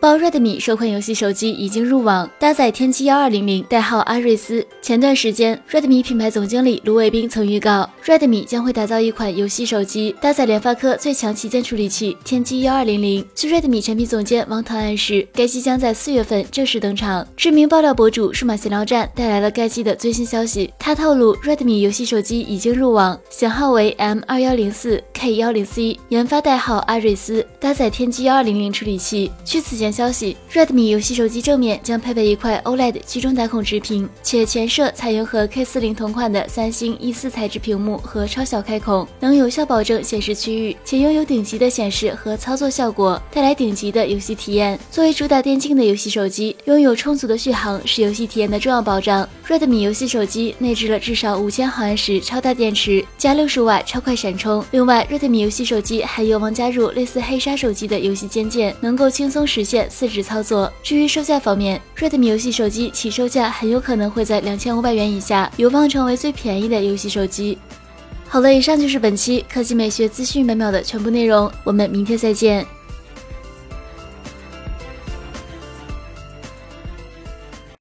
曝 Redmi 首款游戏手机已经入网，搭载天玑幺二零零，代号阿瑞斯。前段时间，Redmi 品牌总经理卢伟冰曾预告，Redmi 将会打造一款游戏手机，搭载联发科最强旗舰处理器天玑幺二零零。据 Redmi 产品总监王腾暗示，该机将在四月份正式登场。知名爆料博主数码闲聊站带来了该机的最新消息，他透露，Redmi 游戏手机已经入网，型号为 M 二幺零四 K 幺零 C，研发代号阿瑞斯，搭载天玑幺二零零处理器。据此前。消息，Redmi 游戏手机正面将配备一块 OLED 居中打孔直屏，且前摄采用和 K 四零同款的三星 E 四材质屏幕和超小开孔，能有效保证显示区域，且拥有顶级的显示和操作效果，带来顶级的游戏体验。作为主打电竞的游戏手机，拥有充足的续航是游戏体验的重要保障。Redmi 游戏手机内置了至少五千毫安时超大电池，加六十瓦超快闪充。另外，Redmi 游戏手机还有望加入类似黑鲨手机的游戏肩键，能够轻松实现。四指操作。至于售价方面，Redmi 游戏手机起售价很有可能会在两千五百元以下，有望成为最便宜的游戏手机。好了，以上就是本期科技美学资讯每秒的全部内容，我们明天再见。